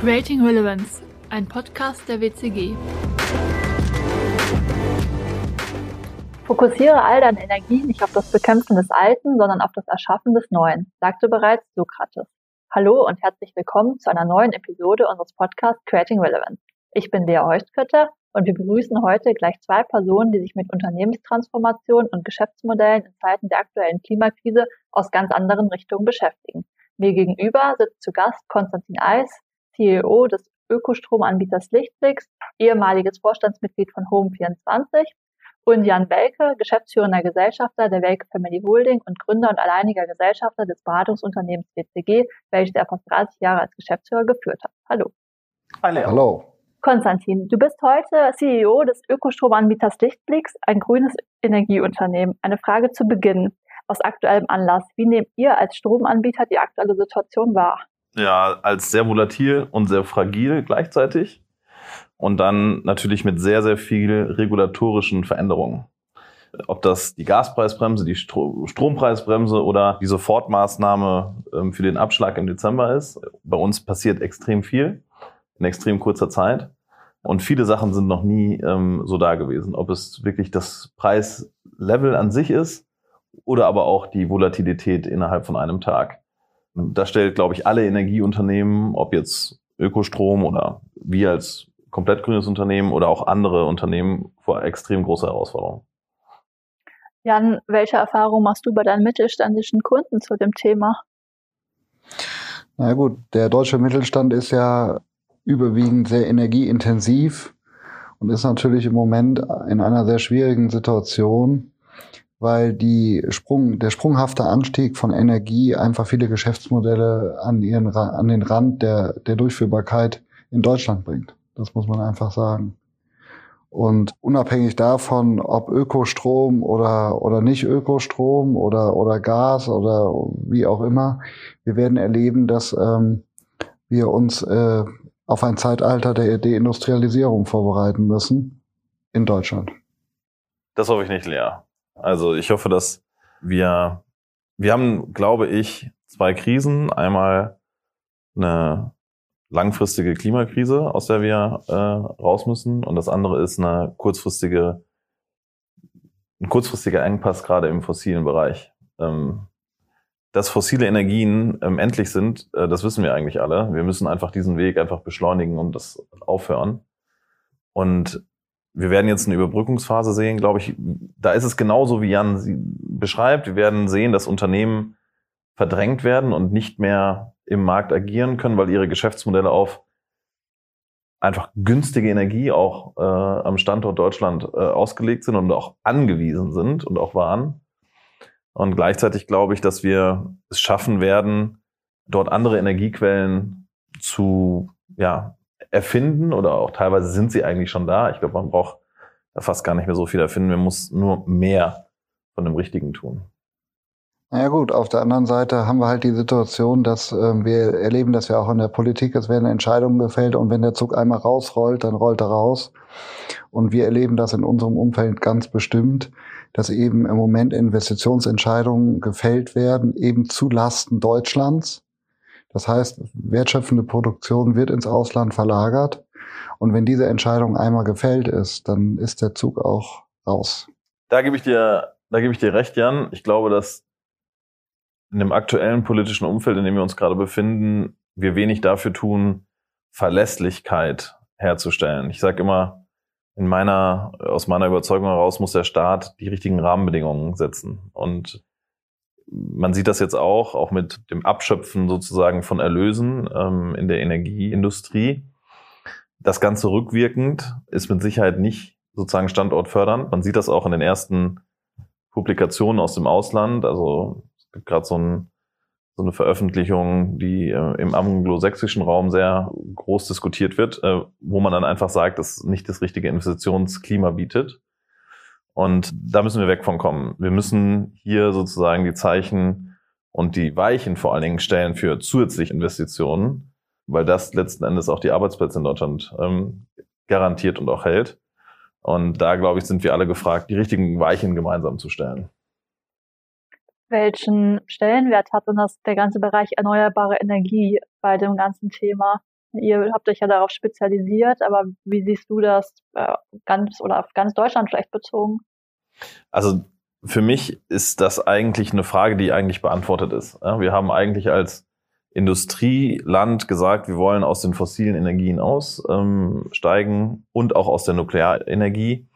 Creating Relevance, ein Podcast der WCG. Fokussiere all deine Energie nicht auf das Bekämpfen des Alten, sondern auf das Erschaffen des Neuen, sagte bereits Sokrates. Hallo und herzlich willkommen zu einer neuen Episode unseres Podcasts Creating Relevance. Ich bin Lea Heustkötter und wir begrüßen heute gleich zwei Personen, die sich mit Unternehmenstransformation und Geschäftsmodellen in Zeiten der aktuellen Klimakrise aus ganz anderen Richtungen beschäftigen. Mir gegenüber sitzt zu Gast Konstantin Eis, CEO des Ökostromanbieters Lichtblix, ehemaliges Vorstandsmitglied von Home24 und Jan Welke, geschäftsführender Gesellschafter der Welke Family Holding und Gründer und alleiniger Gesellschafter des Beratungsunternehmens WCG, welches er fast 30 Jahre als Geschäftsführer geführt hat. Hallo. Hallo. Hallo. Konstantin, du bist heute CEO des Ökostromanbieters Lichtblix, ein grünes Energieunternehmen. Eine Frage zu Beginn aus aktuellem Anlass. Wie nehmt ihr als Stromanbieter die aktuelle Situation wahr? Ja, als sehr volatil und sehr fragil gleichzeitig. Und dann natürlich mit sehr, sehr viel regulatorischen Veränderungen. Ob das die Gaspreisbremse, die Stro Strompreisbremse oder die Sofortmaßnahme ähm, für den Abschlag im Dezember ist. Bei uns passiert extrem viel in extrem kurzer Zeit. Und viele Sachen sind noch nie ähm, so da gewesen. Ob es wirklich das Preislevel an sich ist oder aber auch die Volatilität innerhalb von einem Tag. Da stellt, glaube ich, alle Energieunternehmen, ob jetzt Ökostrom oder wir als komplett grünes Unternehmen oder auch andere Unternehmen vor extrem große Herausforderungen. Jan, welche Erfahrung machst du bei deinen mittelständischen Kunden zu dem Thema? Na gut, der deutsche Mittelstand ist ja überwiegend sehr energieintensiv und ist natürlich im Moment in einer sehr schwierigen Situation, weil die Sprung, der sprunghafte Anstieg von Energie einfach viele Geschäftsmodelle an, ihren, an den Rand der, der Durchführbarkeit in Deutschland bringt. Das muss man einfach sagen. Und unabhängig davon, ob Ökostrom oder, oder nicht Ökostrom oder, oder Gas oder wie auch immer, wir werden erleben, dass ähm, wir uns äh, auf ein Zeitalter der Deindustrialisierung vorbereiten müssen in Deutschland. Das hoffe ich nicht, Lea. Also ich hoffe, dass wir, wir haben, glaube ich, zwei Krisen. Einmal eine langfristige Klimakrise, aus der wir äh, raus müssen. Und das andere ist eine kurzfristige, ein kurzfristiger Engpass gerade im fossilen Bereich. Ähm, dass fossile Energien ähm, endlich sind, äh, das wissen wir eigentlich alle. Wir müssen einfach diesen Weg einfach beschleunigen und das aufhören. Und wir werden jetzt eine Überbrückungsphase sehen, glaube ich. Da ist es genauso, wie Jan sie beschreibt. Wir werden sehen, dass Unternehmen verdrängt werden und nicht mehr im Markt agieren können, weil ihre Geschäftsmodelle auf einfach günstige Energie auch äh, am Standort Deutschland äh, ausgelegt sind und auch angewiesen sind und auch waren. Und gleichzeitig glaube ich, dass wir es schaffen werden, dort andere Energiequellen zu ja, erfinden oder auch teilweise sind sie eigentlich schon da. Ich glaube, man braucht fast gar nicht mehr so viel erfinden. Man muss nur mehr von dem Richtigen tun. Naja gut, auf der anderen Seite haben wir halt die Situation, dass äh, wir erleben das ja auch in der Politik, es werden Entscheidungen gefällt und wenn der Zug einmal rausrollt, dann rollt er raus. Und wir erleben das in unserem Umfeld ganz bestimmt, dass eben im Moment Investitionsentscheidungen gefällt werden, eben zu Lasten Deutschlands. Das heißt, wertschöpfende Produktion wird ins Ausland verlagert. Und wenn diese Entscheidung einmal gefällt ist, dann ist der Zug auch raus. Da gebe ich dir, da gebe ich dir recht, Jan. Ich glaube, dass in dem aktuellen politischen Umfeld, in dem wir uns gerade befinden, wir wenig dafür tun, Verlässlichkeit herzustellen. Ich sage immer, in meiner, aus meiner Überzeugung heraus muss der Staat die richtigen Rahmenbedingungen setzen. Und man sieht das jetzt auch, auch mit dem Abschöpfen sozusagen von Erlösen ähm, in der Energieindustrie. Das Ganze rückwirkend ist mit Sicherheit nicht sozusagen standortfördernd. Man sieht das auch in den ersten Publikationen aus dem Ausland. Also es gibt gerade so, ein, so eine Veröffentlichung, die äh, im anglosächsischen Raum sehr groß diskutiert wird, äh, wo man dann einfach sagt, dass nicht das richtige Investitionsklima bietet. Und da müssen wir weg von kommen. Wir müssen hier sozusagen die Zeichen und die Weichen vor allen Dingen stellen für zusätzliche Investitionen, weil das letzten Endes auch die Arbeitsplätze in Deutschland ähm, garantiert und auch hält. Und da, glaube ich, sind wir alle gefragt, die richtigen Weichen gemeinsam zu stellen welchen Stellenwert hat denn das, der ganze Bereich erneuerbare Energie bei dem ganzen Thema? Ihr habt euch ja darauf spezialisiert, aber wie siehst du das äh, ganz oder auf ganz Deutschland vielleicht bezogen? Also für mich ist das eigentlich eine Frage, die eigentlich beantwortet ist. Wir haben eigentlich als Industrieland gesagt, wir wollen aus den fossilen Energien aussteigen ähm, und auch aus der Nuklearenergie.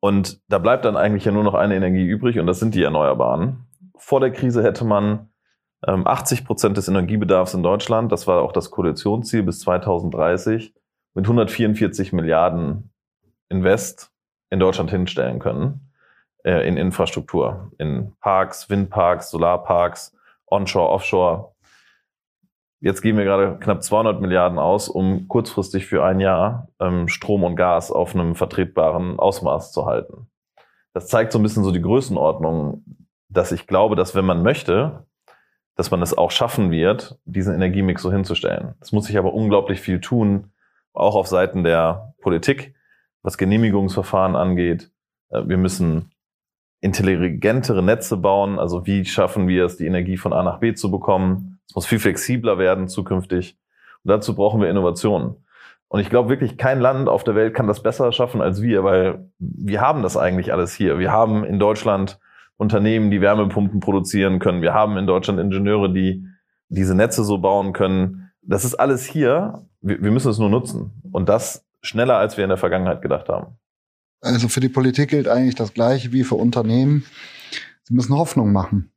Und da bleibt dann eigentlich ja nur noch eine Energie übrig und das sind die Erneuerbaren. Vor der Krise hätte man 80 ähm, Prozent des Energiebedarfs in Deutschland, das war auch das Koalitionsziel bis 2030, mit 144 Milliarden Invest in Deutschland hinstellen können äh, in Infrastruktur, in Parks, Windparks, Solarparks, Onshore, Offshore. Jetzt geben wir gerade knapp 200 Milliarden aus, um kurzfristig für ein Jahr ähm, Strom und Gas auf einem vertretbaren Ausmaß zu halten. Das zeigt so ein bisschen so die Größenordnung, dass ich glaube, dass wenn man möchte, dass man es auch schaffen wird, diesen Energiemix so hinzustellen. Es muss sich aber unglaublich viel tun, auch auf Seiten der Politik, was Genehmigungsverfahren angeht. Äh, wir müssen intelligentere Netze bauen. Also wie schaffen wir es, die Energie von A nach B zu bekommen? Es muss viel flexibler werden zukünftig. Und dazu brauchen wir Innovationen. Und ich glaube wirklich, kein Land auf der Welt kann das besser schaffen als wir, weil wir haben das eigentlich alles hier. Wir haben in Deutschland Unternehmen, die Wärmepumpen produzieren können. Wir haben in Deutschland Ingenieure, die diese Netze so bauen können. Das ist alles hier. Wir, wir müssen es nur nutzen. Und das schneller, als wir in der Vergangenheit gedacht haben. Also für die Politik gilt eigentlich das Gleiche wie für Unternehmen. Sie müssen Hoffnung machen.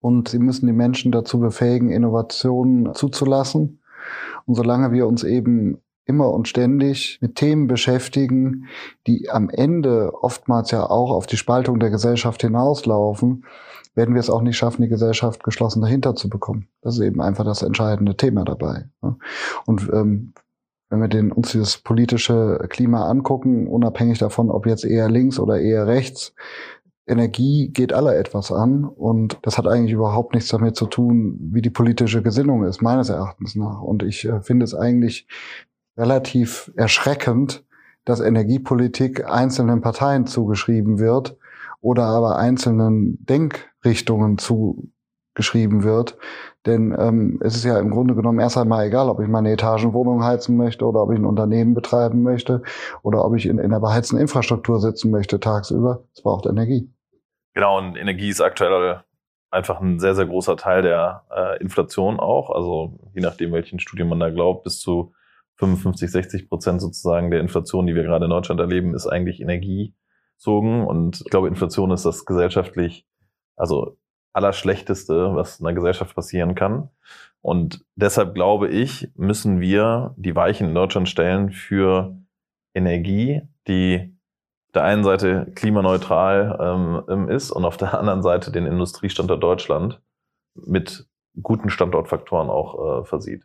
Und sie müssen die Menschen dazu befähigen, Innovationen zuzulassen. Und solange wir uns eben immer und ständig mit Themen beschäftigen, die am Ende oftmals ja auch auf die Spaltung der Gesellschaft hinauslaufen, werden wir es auch nicht schaffen, die Gesellschaft geschlossen dahinter zu bekommen. Das ist eben einfach das entscheidende Thema dabei. Und ähm, wenn wir den, uns dieses politische Klima angucken, unabhängig davon, ob jetzt eher links oder eher rechts, Energie geht alle etwas an und das hat eigentlich überhaupt nichts damit zu tun, wie die politische Gesinnung ist, meines Erachtens nach. Und ich äh, finde es eigentlich relativ erschreckend, dass Energiepolitik einzelnen Parteien zugeschrieben wird oder aber einzelnen Denkrichtungen zugeschrieben wird. Denn ähm, es ist ja im Grunde genommen erst einmal egal, ob ich meine Etagenwohnung heizen möchte oder ob ich ein Unternehmen betreiben möchte oder ob ich in, in einer beheizten Infrastruktur sitzen möchte tagsüber. Es braucht Energie. Genau, und Energie ist aktuell einfach ein sehr, sehr großer Teil der äh, Inflation auch. Also je nachdem, welchen Studien man da glaubt, bis zu 55, 60 Prozent sozusagen der Inflation, die wir gerade in Deutschland erleben, ist eigentlich energiezogen. Und ich glaube, Inflation ist das gesellschaftlich, also allerschlechteste, was in einer Gesellschaft passieren kann. Und deshalb glaube ich, müssen wir die Weichen in Deutschland stellen für Energie, die auf der einen Seite klimaneutral ähm, ist und auf der anderen Seite den Industriestandort Deutschland mit guten Standortfaktoren auch äh, versieht.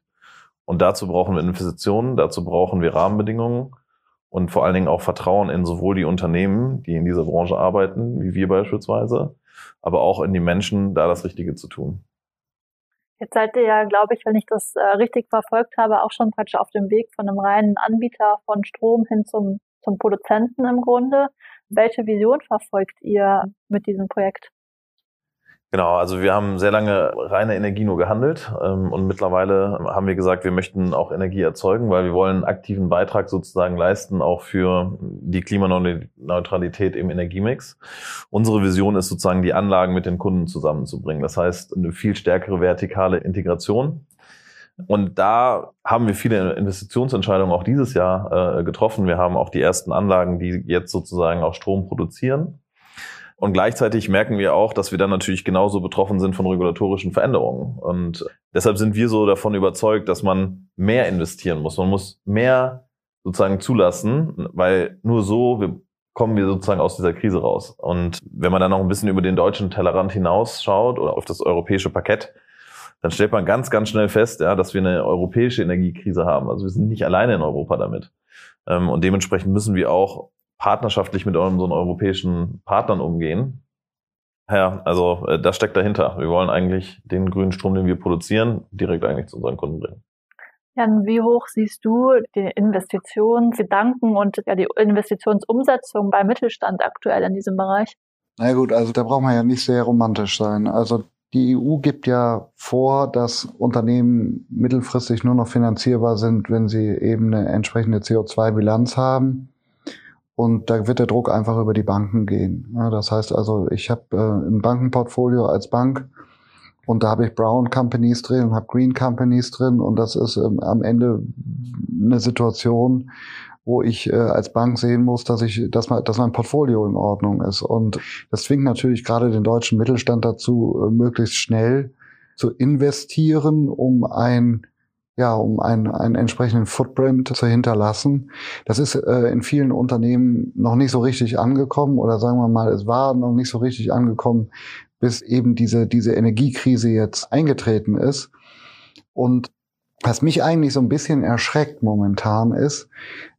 Und dazu brauchen wir Investitionen, dazu brauchen wir Rahmenbedingungen und vor allen Dingen auch Vertrauen in sowohl die Unternehmen, die in dieser Branche arbeiten, wie wir beispielsweise, aber auch in die Menschen, da das Richtige zu tun. Jetzt seid ihr ja, glaube ich, wenn ich das äh, richtig verfolgt habe, auch schon praktisch auf dem Weg von einem reinen Anbieter von Strom hin zum, zum Produzenten im Grunde. Welche Vision verfolgt ihr mit diesem Projekt? Genau, also wir haben sehr lange reine Energie nur gehandelt ähm, und mittlerweile haben wir gesagt, wir möchten auch Energie erzeugen, weil wir wollen einen aktiven Beitrag sozusagen leisten, auch für die Klimaneutralität im Energiemix. Unsere Vision ist sozusagen, die Anlagen mit den Kunden zusammenzubringen. Das heißt, eine viel stärkere vertikale Integration. Und da haben wir viele Investitionsentscheidungen auch dieses Jahr äh, getroffen. Wir haben auch die ersten Anlagen, die jetzt sozusagen auch Strom produzieren. Und gleichzeitig merken wir auch, dass wir dann natürlich genauso betroffen sind von regulatorischen Veränderungen. Und deshalb sind wir so davon überzeugt, dass man mehr investieren muss. Man muss mehr sozusagen zulassen, weil nur so wir, kommen wir sozusagen aus dieser Krise raus. Und wenn man dann noch ein bisschen über den deutschen Tellerrand hinausschaut oder auf das europäische Parkett, dann stellt man ganz, ganz schnell fest, ja, dass wir eine europäische Energiekrise haben. Also wir sind nicht alleine in Europa damit. Ähm, und dementsprechend müssen wir auch partnerschaftlich mit unseren europäischen Partnern umgehen. Ja, also äh, das steckt dahinter. Wir wollen eigentlich den grünen Strom, den wir produzieren, direkt eigentlich zu unseren Kunden bringen. Jan, wie hoch siehst du die Investitionsgedanken und ja, die Investitionsumsetzung beim Mittelstand aktuell in diesem Bereich? Na gut, also da braucht man ja nicht sehr romantisch sein. Also Die EU gibt ja vor, dass Unternehmen mittelfristig nur noch finanzierbar sind, wenn sie eben eine entsprechende CO2-Bilanz haben. Und da wird der Druck einfach über die Banken gehen. Ja, das heißt also, ich habe äh, ein Bankenportfolio als Bank und da habe ich Brown Companies drin und habe Green Companies drin und das ist ähm, am Ende eine Situation, wo ich äh, als Bank sehen muss, dass ich, dass, mein, dass mein Portfolio in Ordnung ist. Und das zwingt natürlich gerade den deutschen Mittelstand dazu, äh, möglichst schnell zu investieren, um ein ja, um einen, einen entsprechenden Footprint zu hinterlassen. Das ist äh, in vielen Unternehmen noch nicht so richtig angekommen oder sagen wir mal, es war noch nicht so richtig angekommen, bis eben diese, diese Energiekrise jetzt eingetreten ist. Und was mich eigentlich so ein bisschen erschreckt momentan ist,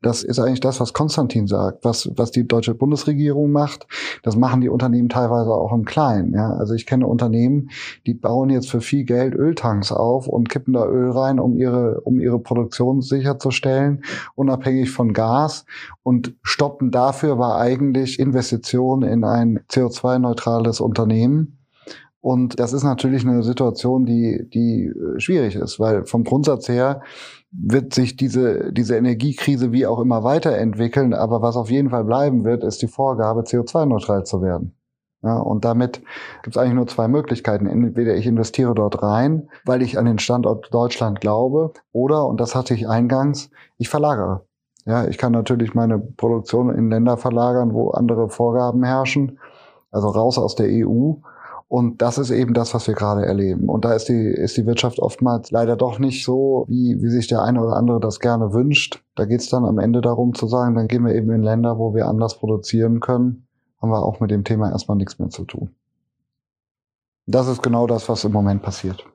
das ist eigentlich das, was Konstantin sagt, was, was die deutsche Bundesregierung macht. Das machen die Unternehmen teilweise auch im Kleinen. Ja? Also ich kenne Unternehmen, die bauen jetzt für viel Geld Öltanks auf und kippen da Öl rein, um ihre, um ihre Produktion sicherzustellen, unabhängig von Gas und stoppen dafür aber eigentlich Investitionen in ein CO2-neutrales Unternehmen und das ist natürlich eine Situation, die, die äh, schwierig ist, weil vom Grundsatz her wird sich diese, diese Energiekrise wie auch immer weiterentwickeln. Aber was auf jeden Fall bleiben wird, ist die Vorgabe, CO2-neutral zu werden. Ja, und damit gibt es eigentlich nur zwei Möglichkeiten. Entweder ich investiere dort rein, weil ich an den Standort Deutschland glaube, oder, und das hatte ich eingangs, ich verlagere. Ja, ich kann natürlich meine Produktion in Länder verlagern, wo andere Vorgaben herrschen, also raus aus der EU und das ist eben das, was wir gerade erleben. Und da ist die, ist die Wirtschaft oftmals leider doch nicht so, wie, wie sich der eine oder andere das gerne wünscht. Da geht es dann am Ende darum zu sagen, dann gehen wir eben in Länder, wo wir anders produzieren können, haben wir auch mit dem Thema erstmal nichts mehr zu tun. Das ist genau das, was im Moment passiert.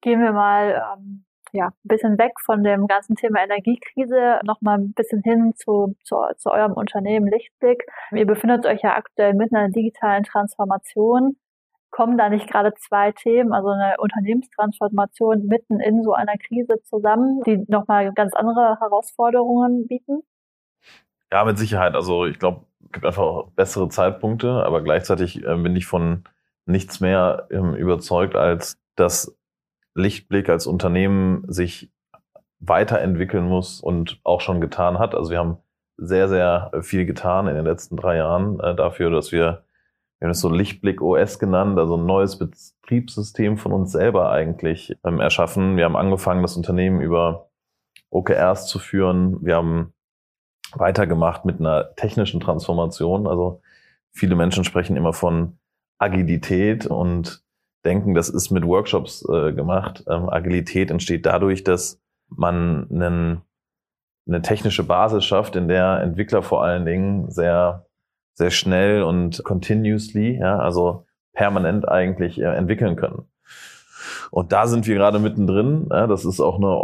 Gehen wir mal ähm, ja, ein bisschen weg von dem ganzen Thema Energiekrise, nochmal ein bisschen hin zu, zu, zu eurem Unternehmen Lichtblick. Ihr befindet euch ja aktuell mitten in einer digitalen Transformation kommen da nicht gerade zwei Themen, also eine Unternehmenstransformation mitten in so einer Krise zusammen, die nochmal ganz andere Herausforderungen bieten? Ja, mit Sicherheit. Also ich glaube, es gibt einfach bessere Zeitpunkte, aber gleichzeitig äh, bin ich von nichts mehr ähm, überzeugt, als dass Lichtblick als Unternehmen sich weiterentwickeln muss und auch schon getan hat. Also wir haben sehr, sehr viel getan in den letzten drei Jahren äh, dafür, dass wir wir haben es so Lichtblick OS genannt, also ein neues Betriebssystem von uns selber eigentlich ähm, erschaffen. Wir haben angefangen, das Unternehmen über OKRs zu führen. Wir haben weitergemacht mit einer technischen Transformation. Also viele Menschen sprechen immer von Agilität und denken, das ist mit Workshops äh, gemacht. Ähm, Agilität entsteht dadurch, dass man einen, eine technische Basis schafft, in der Entwickler vor allen Dingen sehr sehr schnell und continuously, ja, also permanent eigentlich äh, entwickeln können. Und da sind wir gerade mittendrin. Das ist auch eine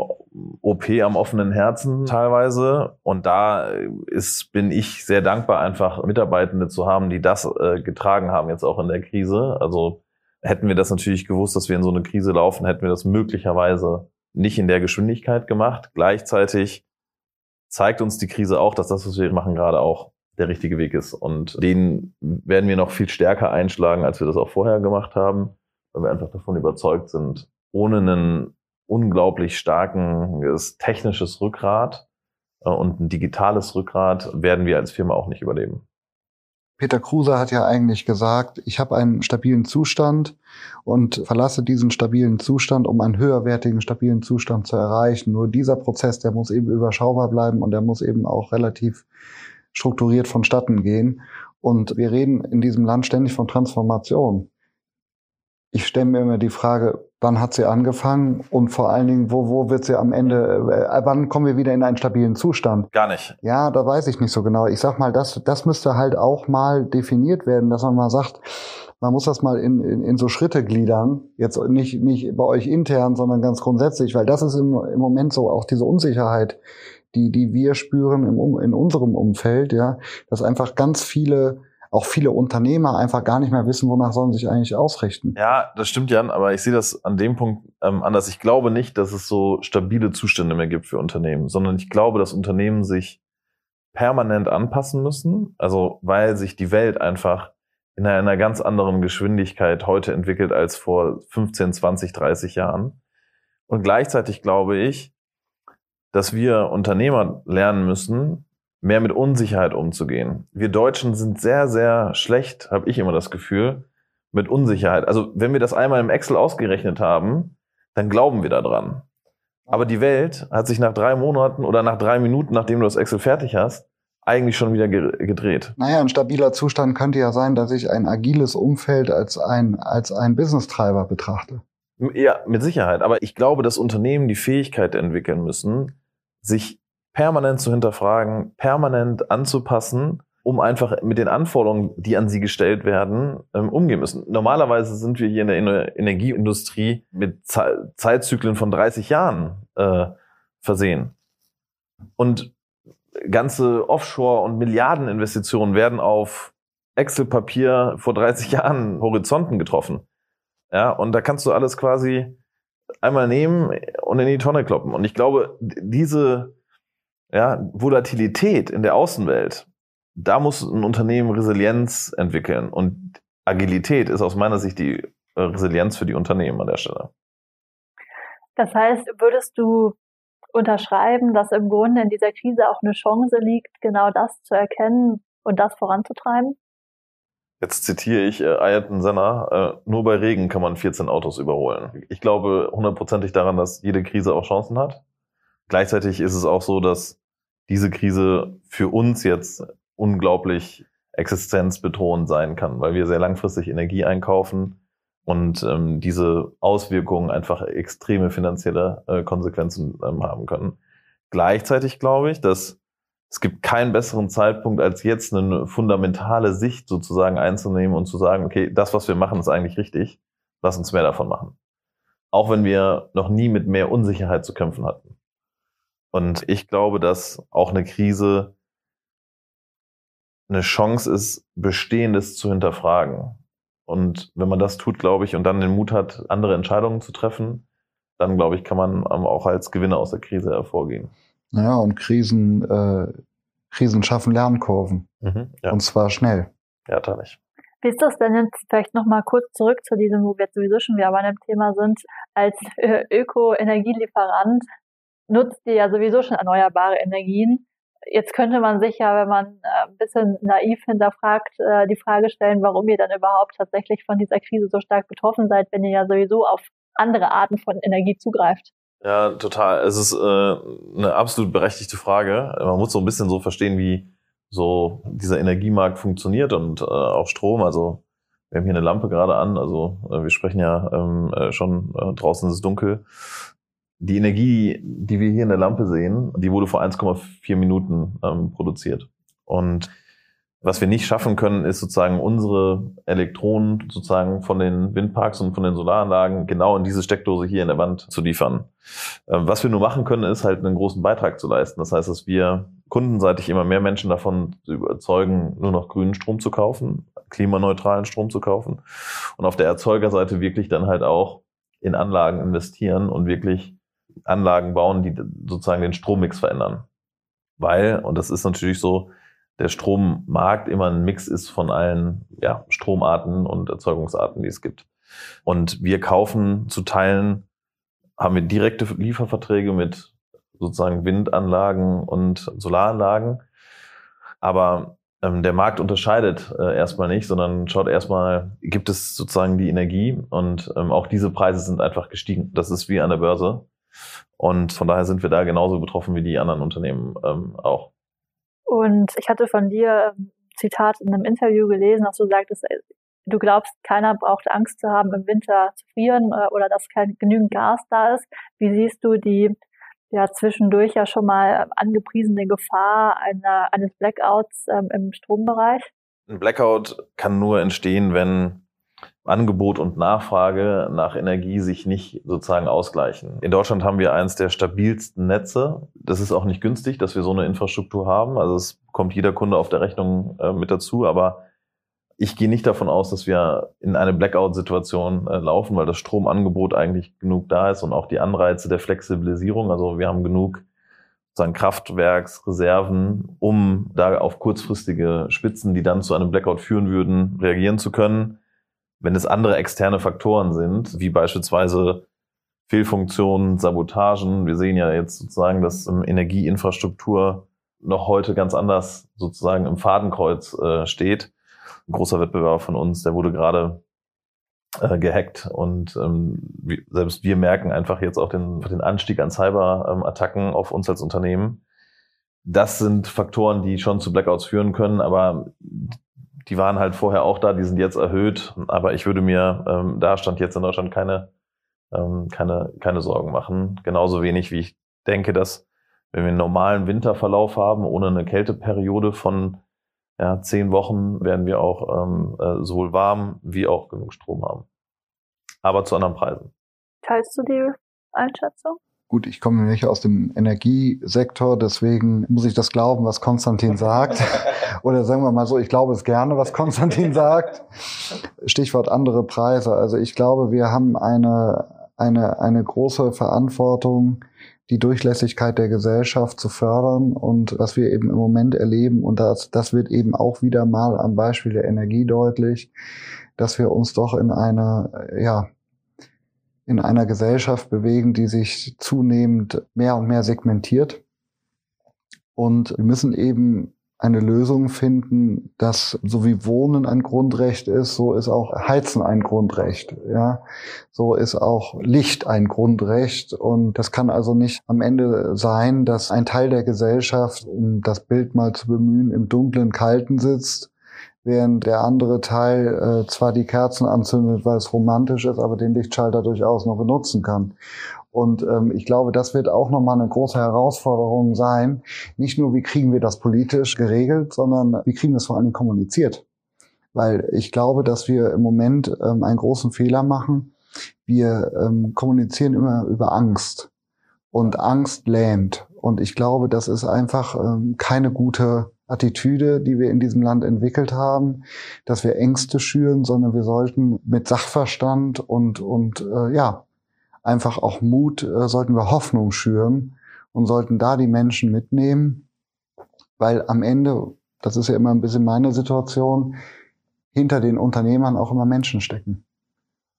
OP am offenen Herzen teilweise. Und da ist, bin ich sehr dankbar, einfach Mitarbeitende zu haben, die das äh, getragen haben, jetzt auch in der Krise. Also hätten wir das natürlich gewusst, dass wir in so eine Krise laufen, hätten wir das möglicherweise nicht in der Geschwindigkeit gemacht. Gleichzeitig zeigt uns die Krise auch, dass das, was wir machen, gerade auch der richtige Weg ist. Und den werden wir noch viel stärker einschlagen, als wir das auch vorher gemacht haben, weil wir einfach davon überzeugt sind, ohne einen unglaublich starken technisches Rückgrat äh, und ein digitales Rückgrat werden wir als Firma auch nicht überleben. Peter Kruse hat ja eigentlich gesagt, ich habe einen stabilen Zustand und verlasse diesen stabilen Zustand, um einen höherwertigen, stabilen Zustand zu erreichen. Nur dieser Prozess, der muss eben überschaubar bleiben und der muss eben auch relativ strukturiert vonstatten gehen. Und wir reden in diesem Land ständig von Transformation. Ich stelle mir immer die Frage, wann hat sie angefangen und vor allen Dingen, wo, wo wird sie am Ende, äh, wann kommen wir wieder in einen stabilen Zustand? Gar nicht. Ja, da weiß ich nicht so genau. Ich sag mal, das, das müsste halt auch mal definiert werden, dass man mal sagt, man muss das mal in, in, in so Schritte gliedern. Jetzt nicht, nicht bei euch intern, sondern ganz grundsätzlich, weil das ist im, im Moment so auch diese Unsicherheit, die, die wir spüren im, in unserem Umfeld, ja, dass einfach ganz viele auch viele Unternehmer einfach gar nicht mehr wissen, wonach sollen sie sich eigentlich ausrichten. Ja, das stimmt, Jan, aber ich sehe das an dem Punkt ähm, anders. Ich glaube nicht, dass es so stabile Zustände mehr gibt für Unternehmen, sondern ich glaube, dass Unternehmen sich permanent anpassen müssen, also weil sich die Welt einfach in einer ganz anderen Geschwindigkeit heute entwickelt als vor 15, 20, 30 Jahren. Und gleichzeitig glaube ich, dass wir Unternehmer lernen müssen, mehr mit Unsicherheit umzugehen. Wir Deutschen sind sehr, sehr schlecht, habe ich immer das Gefühl, mit Unsicherheit. Also wenn wir das einmal im Excel ausgerechnet haben, dann glauben wir daran. Aber die Welt hat sich nach drei Monaten oder nach drei Minuten, nachdem du das Excel fertig hast, eigentlich schon wieder gedreht. Naja, ein stabiler Zustand könnte ja sein, dass ich ein agiles Umfeld als ein, als ein Business-Treiber betrachte. Ja, mit Sicherheit. Aber ich glaube, dass Unternehmen die Fähigkeit entwickeln müssen, sich permanent zu hinterfragen, permanent anzupassen, um einfach mit den Anforderungen, die an sie gestellt werden, ähm, umgehen müssen. Normalerweise sind wir hier in der Energieindustrie mit Zeitzyklen von 30 Jahren äh, versehen. Und ganze Offshore- und Milliardeninvestitionen werden auf Excel-Papier vor 30 Jahren Horizonten getroffen. Ja, und da kannst du alles quasi einmal nehmen und in die Tonne kloppen. Und ich glaube, diese ja, Volatilität in der Außenwelt, da muss ein Unternehmen Resilienz entwickeln. Und Agilität ist aus meiner Sicht die Resilienz für die Unternehmen an der Stelle. Das heißt, würdest du unterschreiben, dass im Grunde in dieser Krise auch eine Chance liegt, genau das zu erkennen und das voranzutreiben? Jetzt zitiere ich äh, Ayrton Senna, äh, nur bei Regen kann man 14 Autos überholen. Ich glaube hundertprozentig daran, dass jede Krise auch Chancen hat. Gleichzeitig ist es auch so, dass diese Krise für uns jetzt unglaublich existenzbetont sein kann, weil wir sehr langfristig Energie einkaufen, und ähm, diese Auswirkungen einfach extreme finanzielle äh, Konsequenzen ähm, haben können. Gleichzeitig glaube ich, dass es gibt keinen besseren Zeitpunkt als jetzt eine fundamentale Sicht sozusagen einzunehmen und zu sagen, okay, das, was wir machen, ist eigentlich richtig. Lass uns mehr davon machen. Auch wenn wir noch nie mit mehr Unsicherheit zu kämpfen hatten. Und ich glaube, dass auch eine Krise eine Chance ist, Bestehendes zu hinterfragen. Und wenn man das tut, glaube ich, und dann den Mut hat, andere Entscheidungen zu treffen, dann, glaube ich, kann man auch als Gewinner aus der Krise hervorgehen. Ja, und Krisen, äh, Krisen schaffen Lernkurven. Mhm, ja. Und zwar schnell. Ja, tatsächlich. Wie ist das denn jetzt vielleicht nochmal kurz zurück zu diesem, wo wir jetzt sowieso schon wieder bei einem Thema sind, als äh, Öko-Energielieferant nutzt ihr ja sowieso schon erneuerbare Energien. Jetzt könnte man sich ja, wenn man äh, ein bisschen naiv hinterfragt, äh, die Frage stellen, warum ihr dann überhaupt tatsächlich von dieser Krise so stark betroffen seid, wenn ihr ja sowieso auf andere Arten von Energie zugreift. Ja, total. Es ist äh, eine absolut berechtigte Frage. Man muss so ein bisschen so verstehen, wie so dieser Energiemarkt funktioniert und äh, auch Strom. Also wir haben hier eine Lampe gerade an. Also äh, wir sprechen ja ähm, äh, schon äh, draußen ist es dunkel die Energie, die wir hier in der Lampe sehen, die wurde vor 1,4 Minuten ähm, produziert. Und was wir nicht schaffen können, ist sozusagen unsere Elektronen sozusagen von den Windparks und von den Solaranlagen genau in diese Steckdose hier in der Wand zu liefern. Ähm, was wir nur machen können, ist halt einen großen Beitrag zu leisten. Das heißt, dass wir kundenseitig immer mehr Menschen davon überzeugen, nur noch grünen Strom zu kaufen, klimaneutralen Strom zu kaufen und auf der Erzeugerseite wirklich dann halt auch in Anlagen investieren und wirklich Anlagen bauen, die sozusagen den Strommix verändern. Weil, und das ist natürlich so, der Strommarkt immer ein Mix ist von allen ja, Stromarten und Erzeugungsarten, die es gibt. Und wir kaufen zu Teilen, haben wir direkte Lieferverträge mit sozusagen Windanlagen und Solaranlagen. Aber ähm, der Markt unterscheidet äh, erstmal nicht, sondern schaut erstmal, gibt es sozusagen die Energie und ähm, auch diese Preise sind einfach gestiegen. Das ist wie an der Börse. Und von daher sind wir da genauso betroffen wie die anderen Unternehmen ähm, auch. Und ich hatte von dir ein Zitat in einem Interview gelesen, dass du sagtest, äh, du glaubst, keiner braucht Angst zu haben, im Winter zu frieren äh, oder dass kein genügend Gas da ist. Wie siehst du die ja zwischendurch ja schon mal angepriesene Gefahr einer, eines Blackouts ähm, im Strombereich? Ein Blackout kann nur entstehen, wenn Angebot und Nachfrage nach Energie sich nicht sozusagen ausgleichen. In Deutschland haben wir eins der stabilsten Netze. Das ist auch nicht günstig, dass wir so eine Infrastruktur haben. Also es kommt jeder Kunde auf der Rechnung äh, mit dazu, aber ich gehe nicht davon aus, dass wir in eine Blackout-Situation äh, laufen, weil das Stromangebot eigentlich genug da ist und auch die Anreize der Flexibilisierung. Also wir haben genug sozusagen Kraftwerksreserven, um da auf kurzfristige Spitzen, die dann zu einem Blackout führen würden, reagieren zu können. Wenn es andere externe Faktoren sind, wie beispielsweise Fehlfunktionen, Sabotagen, wir sehen ja jetzt sozusagen, dass Energieinfrastruktur noch heute ganz anders sozusagen im Fadenkreuz äh, steht. Ein großer Wettbewerber von uns, der wurde gerade äh, gehackt und ähm, wie, selbst wir merken einfach jetzt auch den, den Anstieg an Cyber-Attacken auf uns als Unternehmen. Das sind Faktoren, die schon zu Blackouts führen können, aber die waren halt vorher auch da, die sind jetzt erhöht. Aber ich würde mir ähm, da stand jetzt in Deutschland keine, ähm, keine, keine Sorgen machen. Genauso wenig wie ich denke, dass wenn wir einen normalen Winterverlauf haben, ohne eine Kälteperiode von ja, zehn Wochen, werden wir auch ähm, äh, sowohl warm wie auch genug Strom haben. Aber zu anderen Preisen. Teilst du die Einschätzung? Gut, ich komme nicht aus dem Energiesektor, deswegen muss ich das glauben, was Konstantin sagt. Oder sagen wir mal so, ich glaube es gerne, was Konstantin sagt. Stichwort andere Preise. Also ich glaube, wir haben eine, eine, eine große Verantwortung, die Durchlässigkeit der Gesellschaft zu fördern und was wir eben im Moment erleben, und das, das wird eben auch wieder mal am Beispiel der Energie deutlich, dass wir uns doch in einer, ja, in einer Gesellschaft bewegen, die sich zunehmend mehr und mehr segmentiert. Und wir müssen eben eine Lösung finden, dass so wie Wohnen ein Grundrecht ist, so ist auch Heizen ein Grundrecht. Ja, so ist auch Licht ein Grundrecht. Und das kann also nicht am Ende sein, dass ein Teil der Gesellschaft, um das Bild mal zu bemühen, im dunklen Kalten sitzt, während der andere Teil äh, zwar die Kerzen anzündet, weil es romantisch ist, aber den Lichtschalter durchaus noch benutzen kann. Und ähm, ich glaube, das wird auch nochmal eine große Herausforderung sein. Nicht nur, wie kriegen wir das politisch geregelt, sondern wie kriegen wir es vor allen Dingen kommuniziert. Weil ich glaube, dass wir im Moment ähm, einen großen Fehler machen. Wir ähm, kommunizieren immer über Angst. Und Angst lähmt. Und ich glaube, das ist einfach ähm, keine gute Attitüde, die wir in diesem Land entwickelt haben, dass wir Ängste schüren, sondern wir sollten mit Sachverstand und, und äh, ja, einfach auch Mut, äh, sollten wir Hoffnung schüren und sollten da die Menschen mitnehmen, weil am Ende, das ist ja immer ein bisschen meine Situation, hinter den Unternehmern auch immer Menschen stecken.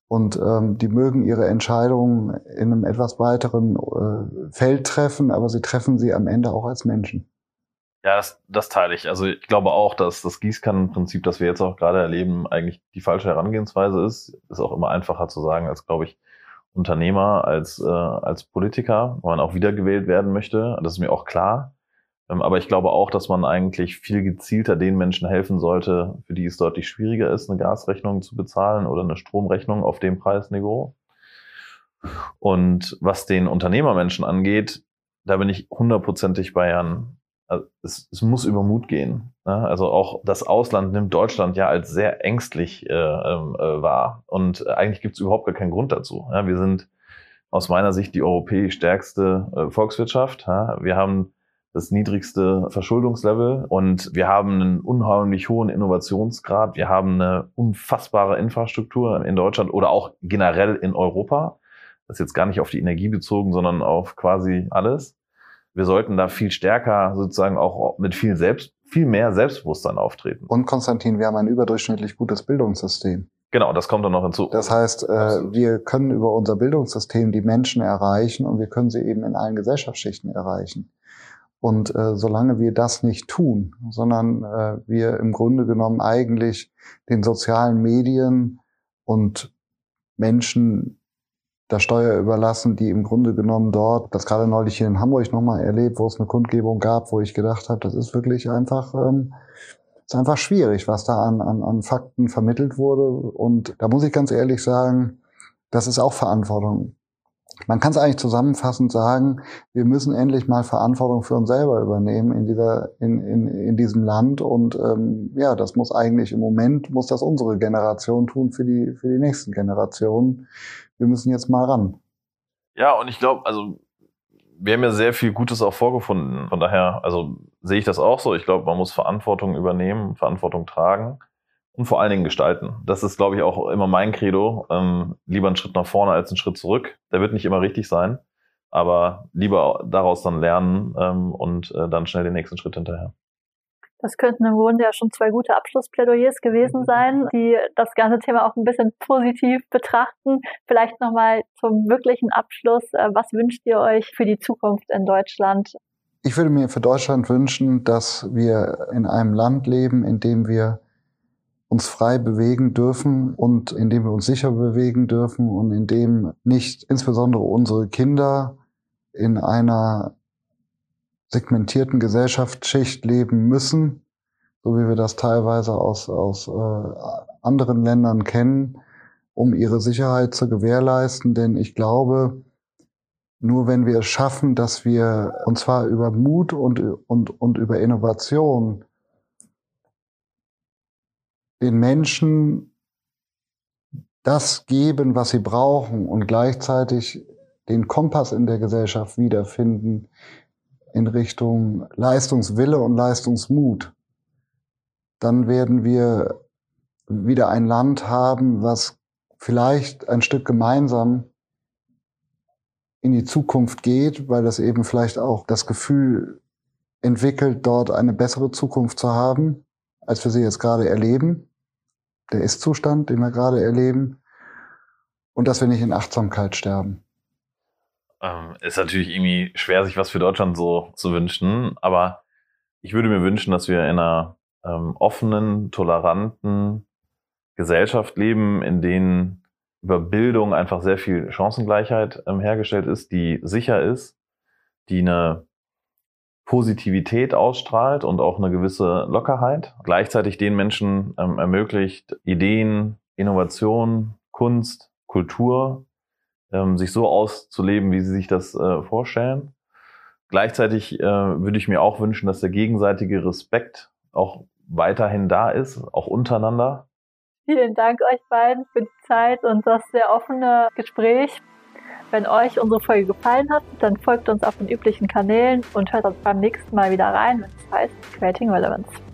Und ähm, die mögen ihre Entscheidungen in einem etwas weiteren äh, Feld treffen, aber sie treffen sie am Ende auch als Menschen. Ja, das, das teile ich. Also ich glaube auch, dass das Gießkannenprinzip, das wir jetzt auch gerade erleben, eigentlich die falsche Herangehensweise ist. Ist auch immer einfacher zu sagen, als glaube ich, Unternehmer, als, äh, als Politiker, wenn man auch wiedergewählt werden möchte. Das ist mir auch klar. Ähm, aber ich glaube auch, dass man eigentlich viel gezielter den Menschen helfen sollte, für die es deutlich schwieriger ist, eine Gasrechnung zu bezahlen oder eine Stromrechnung auf dem Preisniveau. Und was den Unternehmermenschen angeht, da bin ich hundertprozentig bei Jan also es, es muss über Mut gehen. Ne? Also auch das Ausland nimmt Deutschland ja als sehr ängstlich äh, ähm, äh, wahr. Und eigentlich gibt es überhaupt gar keinen Grund dazu. Ja? Wir sind aus meiner Sicht die europäisch stärkste äh, Volkswirtschaft. Ja? Wir haben das niedrigste Verschuldungslevel und wir haben einen unheimlich hohen Innovationsgrad. Wir haben eine unfassbare Infrastruktur in Deutschland oder auch generell in Europa. Das ist jetzt gar nicht auf die Energie bezogen, sondern auf quasi alles wir sollten da viel stärker sozusagen auch mit viel selbst, viel mehr Selbstbewusstsein auftreten. Und Konstantin, wir haben ein überdurchschnittlich gutes Bildungssystem. Genau, das kommt dann noch hinzu. Das heißt, äh, wir können über unser Bildungssystem die Menschen erreichen und wir können sie eben in allen Gesellschaftsschichten erreichen. Und äh, solange wir das nicht tun, sondern äh, wir im Grunde genommen eigentlich den sozialen Medien und Menschen der Steuer überlassen, die im Grunde genommen dort, das gerade neulich hier in Hamburg nochmal erlebt, wo es eine Kundgebung gab, wo ich gedacht habe, das ist wirklich einfach, ähm, ist einfach schwierig, was da an, an, an Fakten vermittelt wurde. Und da muss ich ganz ehrlich sagen, das ist auch Verantwortung. Man kann es eigentlich zusammenfassend sagen, wir müssen endlich mal Verantwortung für uns selber übernehmen in dieser, in, in, in diesem Land. Und ähm, ja, das muss eigentlich im Moment, muss das unsere Generation tun für die, für die nächsten Generationen wir müssen jetzt mal ran. Ja, und ich glaube, also wir haben ja sehr viel Gutes auch vorgefunden. Von daher, also sehe ich das auch so. Ich glaube, man muss Verantwortung übernehmen, Verantwortung tragen und vor allen Dingen gestalten. Das ist, glaube ich, auch immer mein Credo. Ähm, lieber einen Schritt nach vorne als einen Schritt zurück. Der wird nicht immer richtig sein. aber lieber daraus dann lernen ähm, und äh, dann schnell den nächsten Schritt hinterher. Das könnten im Grunde ja schon zwei gute Abschlussplädoyers gewesen sein, die das ganze Thema auch ein bisschen positiv betrachten. Vielleicht nochmal zum wirklichen Abschluss. Äh, was wünscht ihr euch für die Zukunft in Deutschland? Ich würde mir für Deutschland wünschen, dass wir in einem Land leben, in dem wir uns frei bewegen dürfen und in dem wir uns sicher bewegen dürfen und in dem nicht insbesondere unsere Kinder in einer segmentierten Gesellschaftsschicht leben müssen, so wie wir das teilweise aus, aus äh, anderen Ländern kennen, um ihre Sicherheit zu gewährleisten. Denn ich glaube, nur wenn wir es schaffen, dass wir, und zwar über Mut und, und, und über Innovation, den Menschen das geben, was sie brauchen und gleichzeitig den Kompass in der Gesellschaft wiederfinden in Richtung Leistungswille und Leistungsmut, dann werden wir wieder ein Land haben, was vielleicht ein Stück gemeinsam in die Zukunft geht, weil das eben vielleicht auch das Gefühl entwickelt, dort eine bessere Zukunft zu haben, als wir sie jetzt gerade erleben. Der Ist-Zustand, den wir gerade erleben. Und dass wir nicht in Achtsamkeit sterben. Ähm, ist natürlich irgendwie schwer, sich was für Deutschland so zu wünschen, aber ich würde mir wünschen, dass wir in einer ähm, offenen, toleranten Gesellschaft leben, in denen über Bildung einfach sehr viel Chancengleichheit ähm, hergestellt ist, die sicher ist, die eine Positivität ausstrahlt und auch eine gewisse Lockerheit, gleichzeitig den Menschen ähm, ermöglicht, Ideen, Innovation, Kunst, Kultur, ähm, sich so auszuleben, wie sie sich das äh, vorstellen. Gleichzeitig äh, würde ich mir auch wünschen, dass der gegenseitige Respekt auch weiterhin da ist, auch untereinander. Vielen Dank euch beiden für die Zeit und das sehr offene Gespräch. Wenn euch unsere Folge gefallen hat, dann folgt uns auf den üblichen Kanälen und hört uns beim nächsten Mal wieder rein, wenn es heißt Creating Relevance.